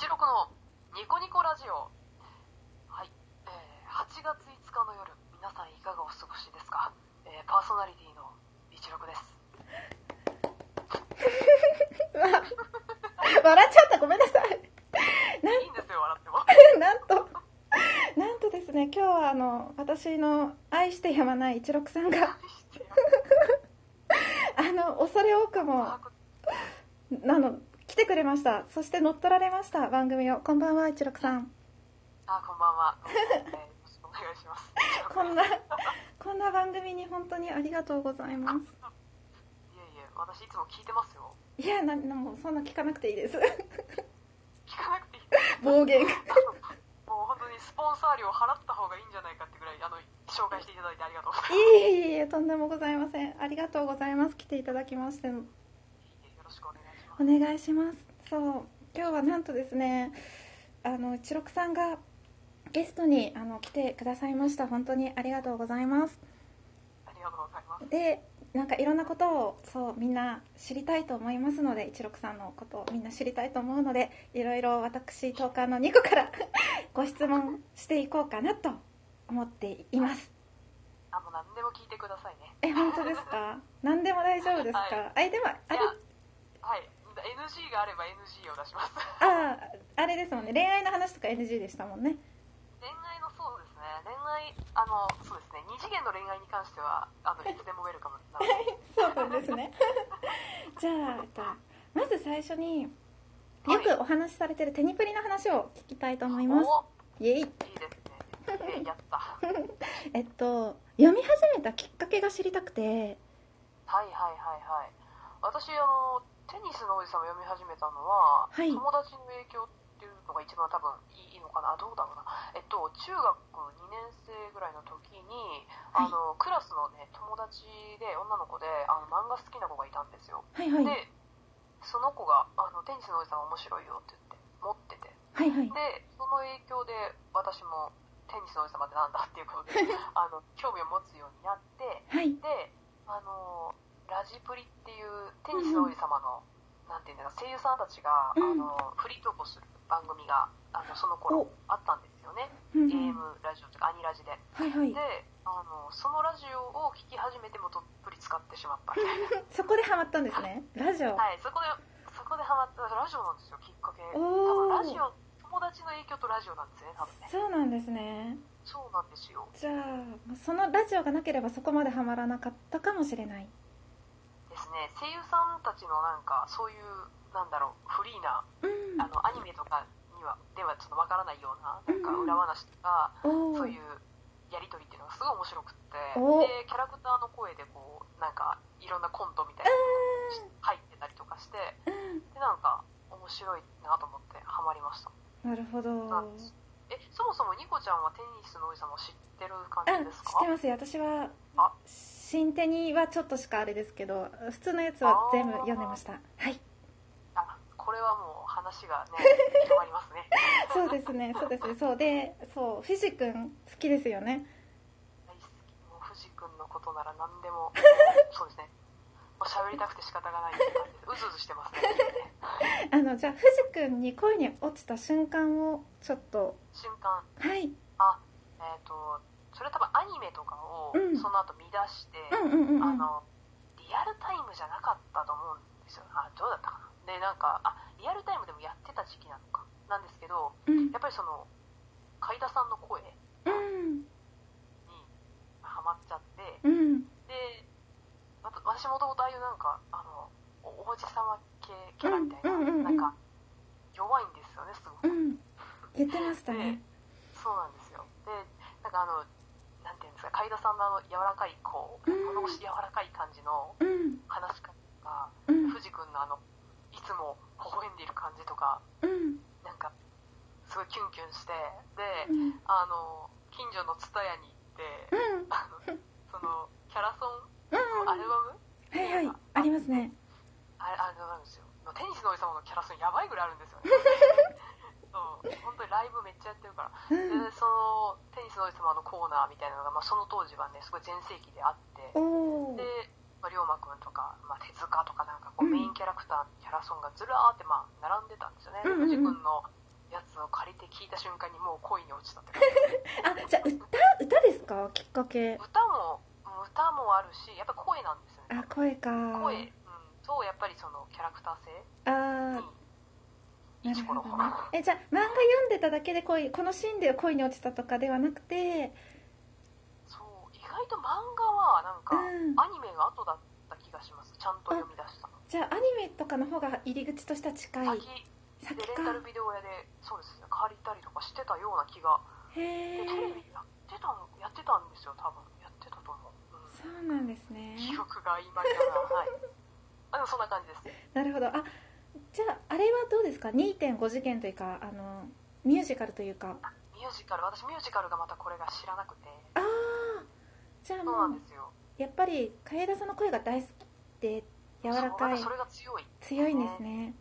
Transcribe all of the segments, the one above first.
一六のニコニコラジオ。はい。えー、8月5日の夜、皆さんいかがお過ごしですか？えー、パーソナリティの一六です。笑っちゃったごめんなさいいいんですよ、笑っても。なんとなんとですね今日はあの私の愛してやまない一六さんが あの恐れ多くもあの来てくれましたそして乗っ取られました番組をこんばんは一六さんあ、こんばんは。えー、よろしくお願いします。こんなこんな番組に本当にありがとうございますいえいえ、私いつも聞いてますよ。いやなもうそんな聞かなくていいです聞かなくていい。暴言もう本当にスポンサー料払った方がいいんじゃないかってぐらい、あの、紹介していただいてありがとうございます。いえいえいえとんでもございませんありがとうございます来ていただきましてよろしくお願いします。お願いします。そう。今日はなんとですねあの一六さんがゲストにあの来てくださいました。本当にありがとうございます。ありがとうございます。でなんかいろんなことをそうみんな知りたいと思いますので一六さんのことをみんな知りたいと思うのでいろいろ私トーカーのニコから ご質問していこうかなと思っています。あ、もう何でも聞いてくださいね。え本当ですか？何でも大丈夫ですか、はい。あでもあれいや、はい。NG があれば NG を出します。ああれですもんね恋愛の話とか NG でしたもんね恋愛のそうですね。恋愛、あの、そうですね。二次元の恋愛に関しては、あの、いつでもウェルカムなので。そうなんですね。じゃあ、えっと、まず最初に、よくお話しされてるテニプリの話を聞きたいと思います。おイエイ。いいですね。え やった。はいえっと、読み始めたきっかけが知りたくて、はいはいはい。私、あの、テニスの王子様読み始めたのは、はい友達の影響っていうのが一番多分いいのかな。どうだろうな。えっと、中学2年生ぐらいの時に、あの、クラスのね、友達で、女の子で、あの、漫画好きな子がいたんですよ。はいはい。で、その子が、あの、テニスの王子様面白いよって言って、持ってて。はいはい。でその影響で私もテニスの王子様ってなんだっていうことで あの興味を持つようになってはい。であのラジプリっていうテニスの王子様の、なんていうんだろう声優さんたちが、うんあのフリートークをする番組があのその頃おあったんですよね、うんうん AM ラジオとかアニラジではいはい。であのそのラジオを聞き始めてもどっぷり使ってしまったみたいな そこでハマったんですね。ラジオ。はいそこでそこでハマったラジオなんですよきっかけ多分ラジオ友達の影響とラジオなんですね多分ねそうなんですね。そうなんですよじゃあ、そのラジオがなければそこまでハマらなかったかもしれない。ですね声優さんたちのなんかそういうなんだろうフリーなうんあ。のアニメとかにはではちょっとわからないようななんかうんうん裏話とか、おーそういうやり取りっていうのがすごい面白くっておでキャラクターの声でこうなんかいろんなコントみたいなのが入ってたりとかしてうん。でなんか面白いなと思ってハマりましたなるほど。えそもそもニコちゃんはテニスの王子様を知ってる感じですか？ってますよ。私はあ、新手にはちょっとしかあれですけど、普通のやつは全部読んでました。はい。あこれはもう話がね 広がりますねそうですね、そうですね。そうで、そう、フィジ君好きですよね。大好きもう藤君のことなら何でも そうですねもう喋りたくて仕方がないっていう感じでうずうずしてますね あの、じゃあ、フジ君に恋に落ちた瞬間を、ちょっと、瞬間はい。あえっ、とそれ多分アニメとかをうんその後見出して、うん。あのリアルタイムじゃなかったと思うんですよあどうだったかなでなんかあリアルタイムでもやってた時期なのかなんですけどうんやっぱりその海田さんの声にうん。ハマっちゃってうん。で私もともとああいうなんかあのお王子様系キャラみたいな、なんか弱いんですよねすごく、うん。言ってましたね。そうなんですよでなんかあの海田さんのあの柔らかいこう物腰柔らかい感じの。話し方とかうん。藤君のあのいつも微笑んでいる感じとかうん。なんかすごいキュンキュンしてでうん。あの近所の蔦屋に行ってうん。あのそのキャラソン。のアルバムはいはい。ありますね。あれあれなんですよテニスの王様のキャラソンやばいぐらいあるんですよねそう本当にライブめっちゃやってるから。うん。でそのテニスの王子様のコーナーみたいなのが、まあ、その当時はねすごい全盛期であって。で、まあ、龍馬くんとか、まあ、手塚とかなんかこううん。メインキャラクターのキャラソンがずらーってまあ並んでたんですよね、うんうんうん。藤君のやつを借りて聞いた瞬間にもう恋に落ちたって感じ。あじゃあ歌歌ですか？きっかけ。歌も歌もあるしやっぱ声なんですよね。あ声か。声、うん、とやっぱりそのキャラクター性になるほどね。えじゃあ漫画読んでただけで恋このシーンで恋に落ちたとかではなくて。そう意外と漫画はなんか、うん。アニメが後だった気がします。ちゃんと読み出したの。じゃあアニメとかの方が入り口としては近い。先でレンタルビデオ屋でそうですね借りたりとかしてたような気が。へえでテレビやってたのやってたんですよ多分。やってたと思う、うん。そうなんですね。記憶が曖昧だな。はい。あでもそんな感じです。なるほど。あじゃああれはどうですか？2.5次元というかあのミュージカルというか。ミュージカル？私ミュージカルがまたこれが知らなくて。ああじゃあもうやっぱり楓田さんの声が大好きで柔らかいそれが強い。強いんですね。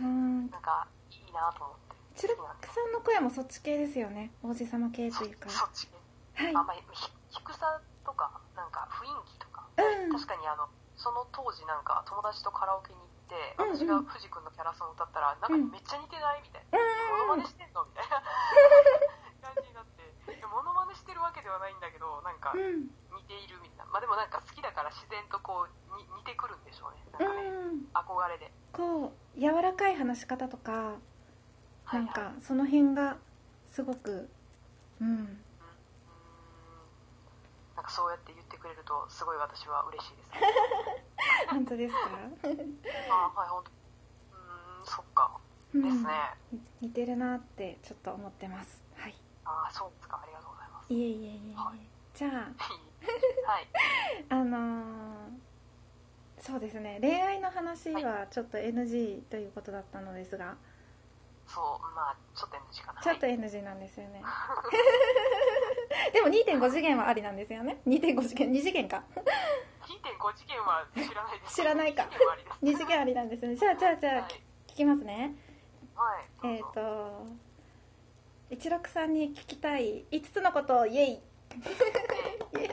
うん。なんかいいなと思って。チルクさんの声もそっち系ですよね。王子様系というか。そそっちねはい。あんまりひ低さとかなんか雰囲気とか、うん。確かにあのその当時なんか友達とカラオケに行ってうんうん。私が藤君のキャラソンを歌ったらなんかめっちゃ似てないみたい。な、うん。モノマネしてんのみたいな。感じになって。モノマネしてるわけではないんだけどなんかうん。似ているみたいな。まあでもなんか好きだから自然とこうに似てくるんでしょうね。なんかね、うん。憧れで。こう柔らかい話し方とかなんかその辺がすごくうんなんかそうやって言ってくれるとすごい私は嬉しいです 本当ですか？あはい本当。うーんそっか。うんですね、似てるなってちょっと思ってます。はい。ああそうですか。ありがとうございます。いえいえいえはい。じゃあ。はい。あのーそうですね。恋愛の話はちょっと NG ということだったのですが。そうまあちょっと NG かな。ちょっとはい。NG なんですよね でも2.5次元はありなんですよね。2.5次元2次元か。2.5次元は知らないです。知らないか。2次元はありです。2次元ありなんですよね。じゃあじゃあじゃあはい。聞きますね。はいえっ、と一六さんに聞きたい5つのことをイエイ。ええ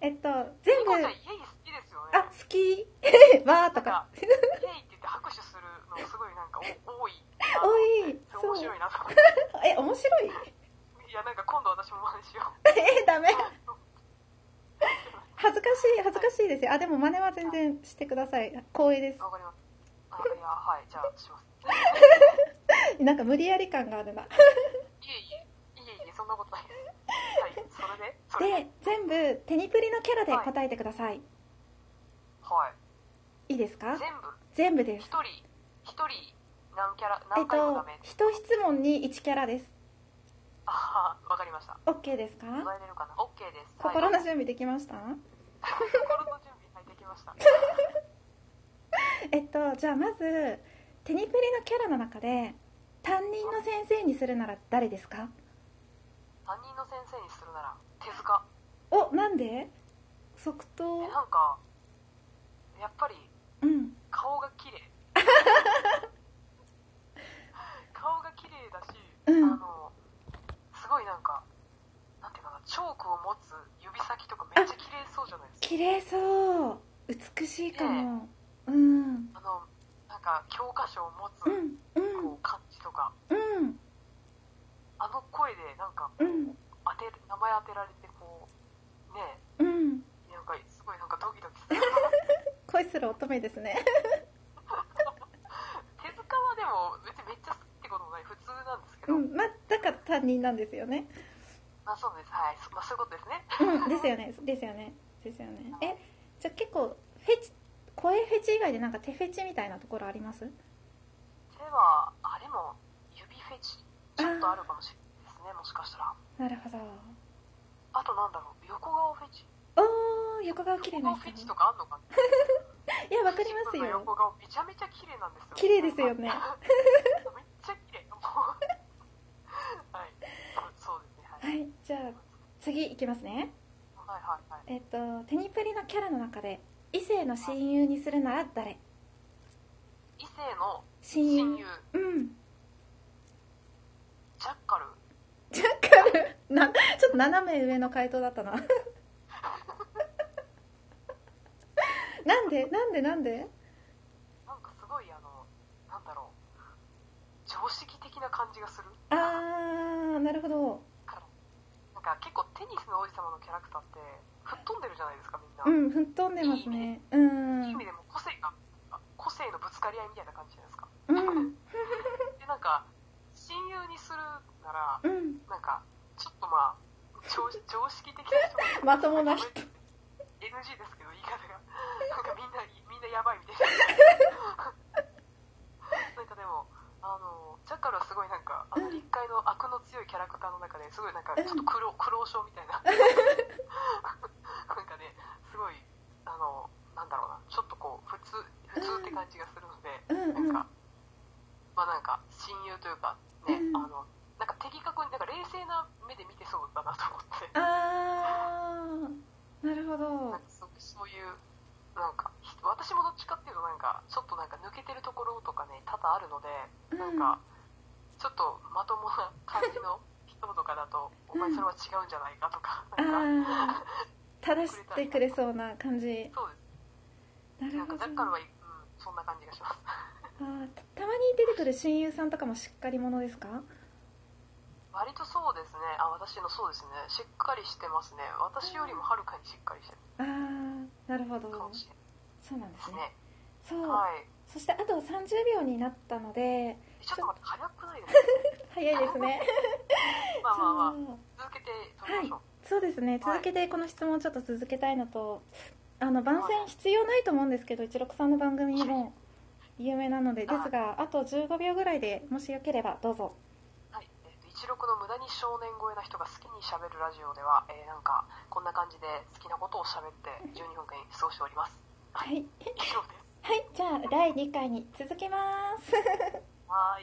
えっとえ全部。あ好き。わーとか。なんかイエイって言って拍手するのすごいなんかお多いな多い。それ面白いなと思っえ面白い？ていやなんか今度私も真似しよ えダメ。う恥ずかしい恥ずかしいですよ。あでも真似は全然してください。光栄です。わかりますあいやはいじゃあします。なんか無理やり感があるな。いえいえいえいえそんなことないです。はいそれで？でで？全部テニプリのキャラで答えてください、はい。い、いですか？全部？全部です。一人？一人何キャラ？えっ何回もダとメ、一質問に1キャラですああわかりました。OK ですか？答えれるかな？OK です。心のはい、準備できました？心の準備はいできました。えっとじゃあまずテニプリのキャラの中で担任の先生にするなら誰ですか？担任の先生にするなら手塚。おなんで？即え答なんかやっぱりうん。顔が綺麗。顔が綺麗だし、うん。あのすごいなんかなんていうかなチョークを持つ指先とかめっちゃ綺麗そうじゃないですか。綺麗そう。美しいかも。うん。あのなんか教科書を持つうんうん。こう感じとか、うん。あの声でなんかうん。当て名前当てられてこうねうん。なんかすごいなんかドキドキする恋 する乙女ですね。手塚はでも別にめっちゃ好きってこともない。普通なんですけど、うん。まあ担任なんですよね。まあそうです。はい、そまあ、そういうことですね。うんですよね。ですよね。ですよね。えじゃあ結構フェチ声フェチ以外でなんか手フェチみたいなところあります？手はあれも指フェチ。ちょっとあるかもしれないですねもしかしたら。なるほど。あとなんだろう横顔フェチ。おー横顔綺麗横な人。顔フェチとかあんのかな？いやわかりますよ。横顔めちゃめちゃ綺麗なんですよ。綺麗ですよね めっちゃ綺麗もうはいそうそうですねはい、はいじゃあ次いきますね。はいはいはい。えっとテニプリのキャラの中で異性の親友にするなら誰？異性の親友。うん。ジャッカル。ジャッカル？なちょっと斜め上の回答だったな。なんで？なんで？なんで？なんかすごいあのなんだろう。常識的な感じがする。あーなるほど結構テニスの王子様のキャラクターって吹っ飛んでるじゃないですかみんな、うん吹っ飛んでますね。うんいい意味でも個性が個性のぶつかり合いみたいな感じじゃないですか。うん。でなんか親友にするならうん。なんかちょっとまあ常常識的な人がまともな人。NG ですけど言い方が。なんかみんなみんなやばいみたいな。なんかでもあのジャッカルはすごいなんかあの立会の悪の強いキャラクターの中ですごいなんかちょっと苦労苦労症みたいな。なんかねすごいあのなんだろうなちょっとこう普通普通って感じがするので、なんかまあなんか親友というかね、うん。あのなんか的確になんか冷静な目で見てそうだなと思って。あー。なるほど。そういうなんかひ私もどっちかっていうとなんかちょっとなんか抜けてるところとかね多々あるので、うん。なんかちょっとまともな感じの人とかだと、お前それは違うんじゃないかとかあなんかあ正してくれそうな感じ。そうです。なるほど。なんかジャッカルは、うん、そんな感じがします。あーたたまに出てくる親友さんとかもしっかり者ですか？割とそうですね。あ私のそうですね。しっかりしてますね。私よりもはるかにしっかりしてああなるほど。そうなんですすね。そう、はい。そしてあと30秒になったのでえちょっと待って早くないですか？早いですね。まあまあまあ続けて撮りましょう、そうですね。続けてこの質問をちょっと続けたいのとあの番宣必要ないと思うんですけど一六さんの番組も有名なのでですがあと15秒ぐらいでもしよければどうぞ一六の無駄に少年超えな人が好きにしゃべるラジオでは、えーなんかこんな感じで好きなことをしゃべって12分間過ごしております。はい。以上です。はい。じゃあ第2回に続けます。はーい